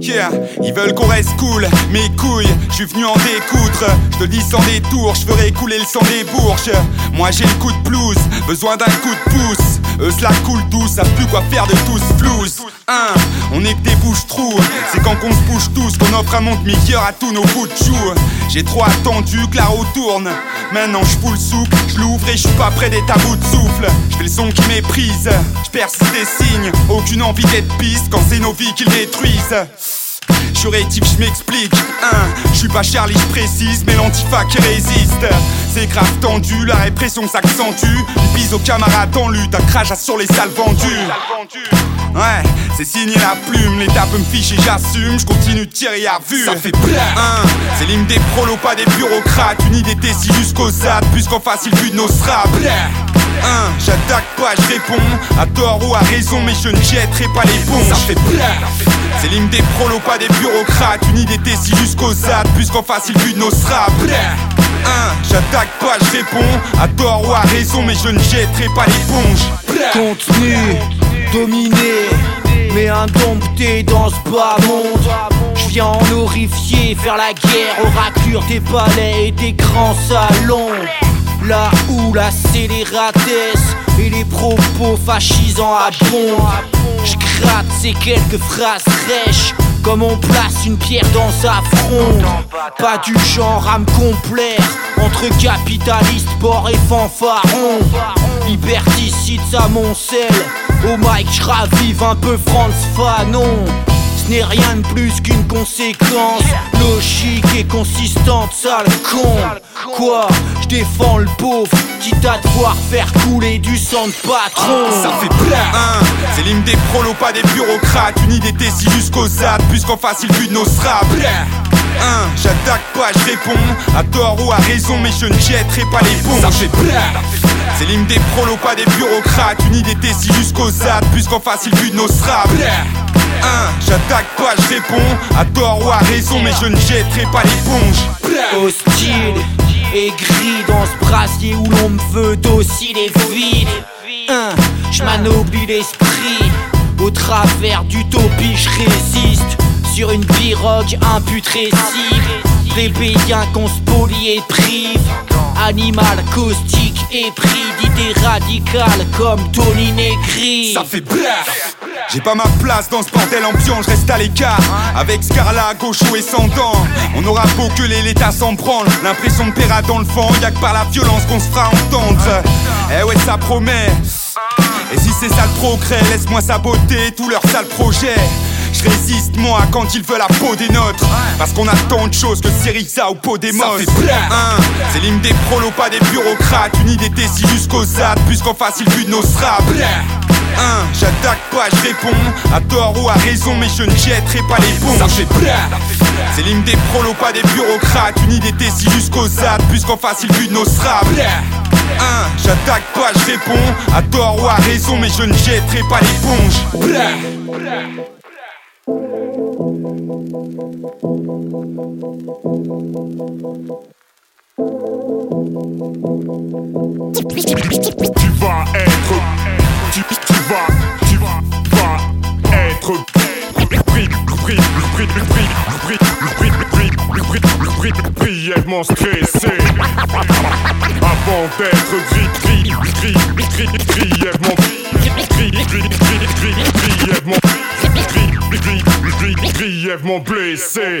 Yeah, ils veulent qu'on reste cool, mes couilles, je suis venu en découdre. Je te dis sans détour, je ferai couler le sang des bourges. Moi j'ai le coup de blouse, besoin d'un coup de pouce. Eux cela coule tous, savent plus quoi faire de tous flouze. Hein, on est des c'est quand qu'on se bouge tous qu'on offre un monde meilleur à tous nos bouts de chou. J'ai trop attendu que la roue tourne. Maintenant je le souple, je l'ouvre et je suis pas près des tabous de souffle. Je fais le son qui méprise, je des signes, aucune envie d'être piste quand c'est nos vies qui le détruisent. Je suis rétif, je m'explique. Hein, je suis pas Charlie, je précise, mais l'antifa qui résiste. C'est grave tendu, la répression s'accentue. Ils bise aux camarades en lutte, un crachat sur les salles vendues. Ouais, c'est signé la plume, l'état peut me ficher, j'assume, je continue de tirer à vue. Ça fait plein. Hein, c'est l'hymne des prolos, pas des bureaucrates. Une idée si jusqu'aux ZAD, puisqu'en face il de nos straps. Hein, j'attaque pas, je réponds, à tort ou à raison, mais je ne jetterai pas les ponts. Ça fait plein. C'est l'hymne des prolos, pas des bureaucrates. Une idée si jusqu'aux ZAD, puisqu'en face il but nos straps. Hein, j'attaque pas, je réponds, à tort ou à raison, mais je ne jetterai pas l'éponge. Contenu, dominé, mais indompté dans ce bas monde. Je viens en horrifier, faire la guerre aux raclures des palais et des grands salons. Là où la scélératesse et les propos fascisants abondent. Je gratte ces quelques phrases fraîches comme on place une pierre dans sa fronde. Pas du genre à me complaire entre capitalistes, porcs et fanfarons. Liberticide à mon sel. Au mic, je un peu Franz Fanon. Ce n'est rien de plus qu'une conséquence logique et consistante, sale con. Quoi? Je défends le pauvre, quitte à devoir faire couler du sang de patron. Ça fait plein. Hein, c'est l'hymne des prolos, pas des bureaucrates. Une idée si jusqu'aux ZAD, puisqu'en face il but de nos straps. Hein, j'attaque pas, je réponds, à tort ou à raison, mais je ne jetterai pas les ponts. Ça fait plein. C'est l'hymne des prolos, pas des bureaucrates. Une idée si jusqu'aux ZAD, puisqu'en face il but de nos straps. J'attaque pas, je réponds, à tort ou à raison, mais je ne jetterai pas l'éponge. Hostile et gris dans ce brasier où l'on me veut docile et vide. Hein, je m'anoblis l'esprit au travers d'utopie, je résiste sur une pirogue imputrécible. Plébéien qu'on spolie et prive. Animal caustique et pris d'idées radicales comme Tony Negri. Ça fait plein. J'ai pas ma place dans ce bordel ambiant, je reste à l'écart. Avec Scarla, gaucho et sans dents. On aura beau que les l'état s'en branle. L'impression de paiera dans le fond, y'a que par la violence qu'on se fera entendre. Eh ouais, ça promet. Et si c'est ça le progrès, laisse-moi saboter tous leurs sales projets. Je résiste moi quand ils veulent la peau des nôtres Parce qu'on a tant de choses que Syriza ou fait plein. Hein, C'est l'hymne des prolos, pas des bureaucrates Une idée si jusqu'aux ZAD, puisqu'en face ils de nos straps Hein, J'attaque pas, je réponds, à tort ou à raison Mais je ne jetterai pas les Ça fait. C'est l'hymne des prolos, pas des bureaucrates. Une idée si jusqu'aux ZAD, puisqu'en face ils but de nos straps Hein, J'attaque pas, je réponds, à tort ou à raison Mais je ne jetterai pas l'éponge Tu vas être vas, tu vas, vas être brièvement stressé avant d'être brièvement brièvement brièvement blessé.